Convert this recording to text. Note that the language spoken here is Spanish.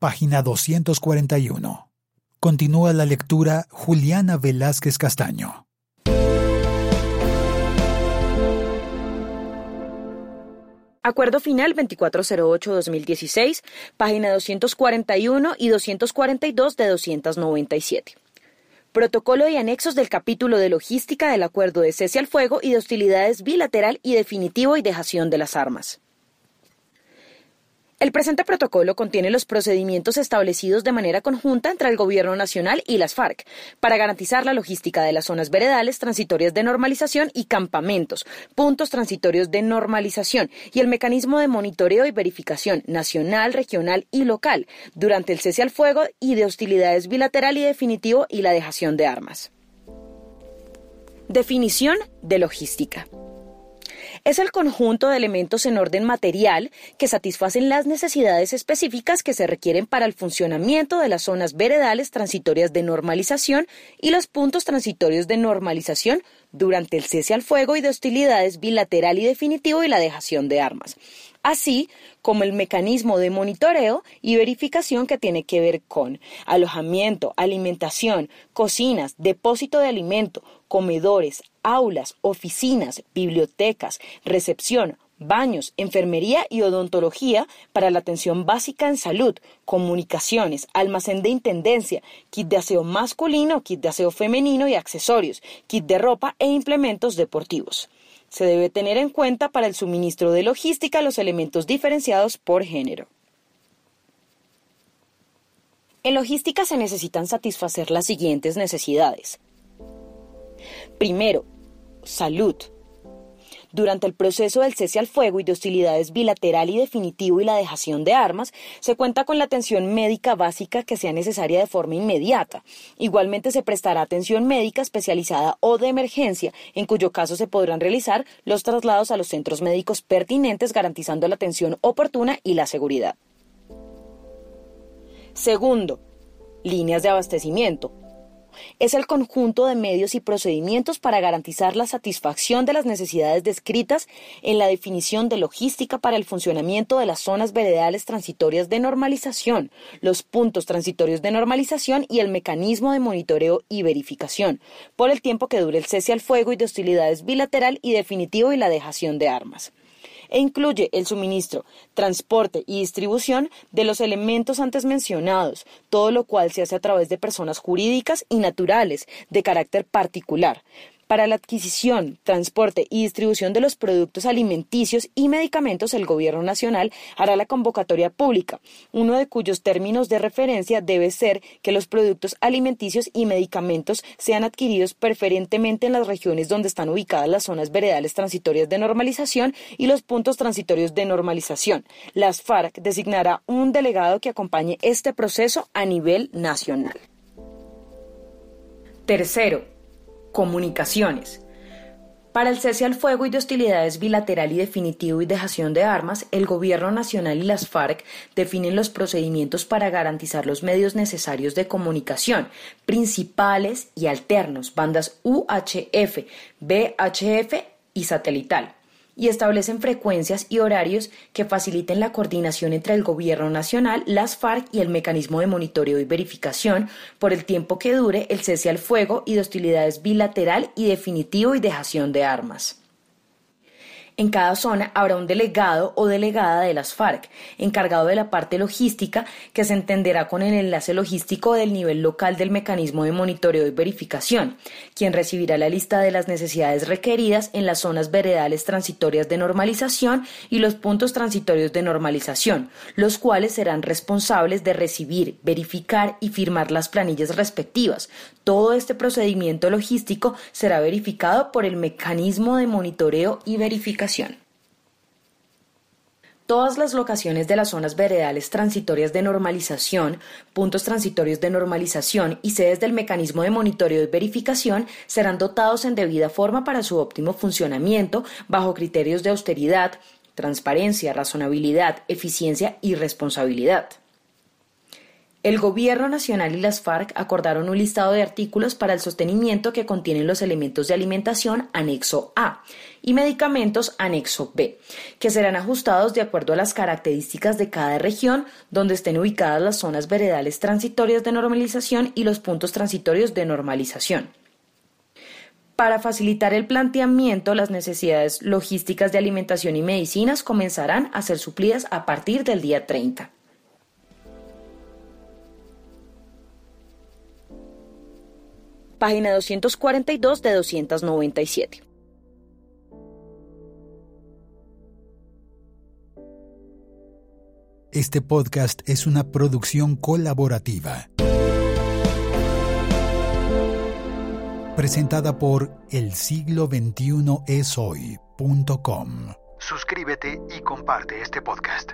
página 241. Continúa la lectura Juliana Velázquez Castaño. Acuerdo final 2408-2016, página 241 y 242 de 297. Protocolo y anexos del capítulo de logística del acuerdo de cese al fuego y de hostilidades bilateral y definitivo y dejación de las armas. El presente protocolo contiene los procedimientos establecidos de manera conjunta entre el Gobierno Nacional y las FARC para garantizar la logística de las zonas veredales transitorias de normalización y campamentos, puntos transitorios de normalización y el mecanismo de monitoreo y verificación nacional, regional y local durante el cese al fuego y de hostilidades bilateral y definitivo y la dejación de armas. Definición de logística es el conjunto de elementos en orden material que satisfacen las necesidades específicas que se requieren para el funcionamiento de las zonas veredales transitorias de normalización y los puntos transitorios de normalización durante el cese al fuego y de hostilidades bilateral y definitivo y la dejación de armas así como el mecanismo de monitoreo y verificación que tiene que ver con alojamiento, alimentación, cocinas, depósito de alimento, comedores, aulas, oficinas, bibliotecas, recepción, baños, enfermería y odontología para la atención básica en salud, comunicaciones, almacén de intendencia, kit de aseo masculino, kit de aseo femenino y accesorios, kit de ropa e implementos deportivos. Se debe tener en cuenta para el suministro de logística los elementos diferenciados por género. En logística se necesitan satisfacer las siguientes necesidades. Primero, salud. Durante el proceso del cese al fuego y de hostilidades bilateral y definitivo y la dejación de armas, se cuenta con la atención médica básica que sea necesaria de forma inmediata. Igualmente se prestará atención médica especializada o de emergencia, en cuyo caso se podrán realizar los traslados a los centros médicos pertinentes garantizando la atención oportuna y la seguridad. Segundo, líneas de abastecimiento es el conjunto de medios y procedimientos para garantizar la satisfacción de las necesidades descritas en la definición de logística para el funcionamiento de las zonas veredales transitorias de normalización, los puntos transitorios de normalización y el mecanismo de monitoreo y verificación, por el tiempo que dure el cese al fuego y de hostilidades bilateral y definitivo y la dejación de armas e incluye el suministro, transporte y distribución de los elementos antes mencionados, todo lo cual se hace a través de personas jurídicas y naturales de carácter particular, para la adquisición, transporte y distribución de los productos alimenticios y medicamentos, el Gobierno Nacional hará la convocatoria pública, uno de cuyos términos de referencia debe ser que los productos alimenticios y medicamentos sean adquiridos preferentemente en las regiones donde están ubicadas las zonas veredales transitorias de normalización y los puntos transitorios de normalización. Las FARC designará un delegado que acompañe este proceso a nivel nacional. Tercero, Comunicaciones. Para el cese al fuego y de hostilidades bilateral y definitivo y dejación de armas, el Gobierno Nacional y las FARC definen los procedimientos para garantizar los medios necesarios de comunicación, principales y alternos, bandas UHF, VHF y satelital y establecen frecuencias y horarios que faciliten la coordinación entre el Gobierno Nacional, las FARC y el mecanismo de monitoreo y verificación por el tiempo que dure el cese al fuego y de hostilidades bilateral y definitivo y dejación de armas. En cada zona habrá un delegado o delegada de las FARC, encargado de la parte logística, que se entenderá con el enlace logístico del nivel local del mecanismo de monitoreo y verificación, quien recibirá la lista de las necesidades requeridas en las zonas veredales transitorias de normalización y los puntos transitorios de normalización, los cuales serán responsables de recibir, verificar y firmar las planillas respectivas. Todo este procedimiento logístico será verificado por el mecanismo de monitoreo y verificación Todas las locaciones de las zonas veredales transitorias de normalización, puntos transitorios de normalización y sedes del mecanismo de monitoreo y verificación serán dotados en debida forma para su óptimo funcionamiento bajo criterios de austeridad, transparencia, razonabilidad, eficiencia y responsabilidad. El Gobierno Nacional y las FARC acordaron un listado de artículos para el sostenimiento que contienen los elementos de alimentación anexo A y medicamentos anexo B, que serán ajustados de acuerdo a las características de cada región donde estén ubicadas las zonas veredales transitorias de normalización y los puntos transitorios de normalización. Para facilitar el planteamiento, las necesidades logísticas de alimentación y medicinas comenzarán a ser suplidas a partir del día 30. Página 242 de 297. Este podcast es una producción colaborativa. Presentada por el siglo 21 es hoy.com. Suscríbete y comparte este podcast.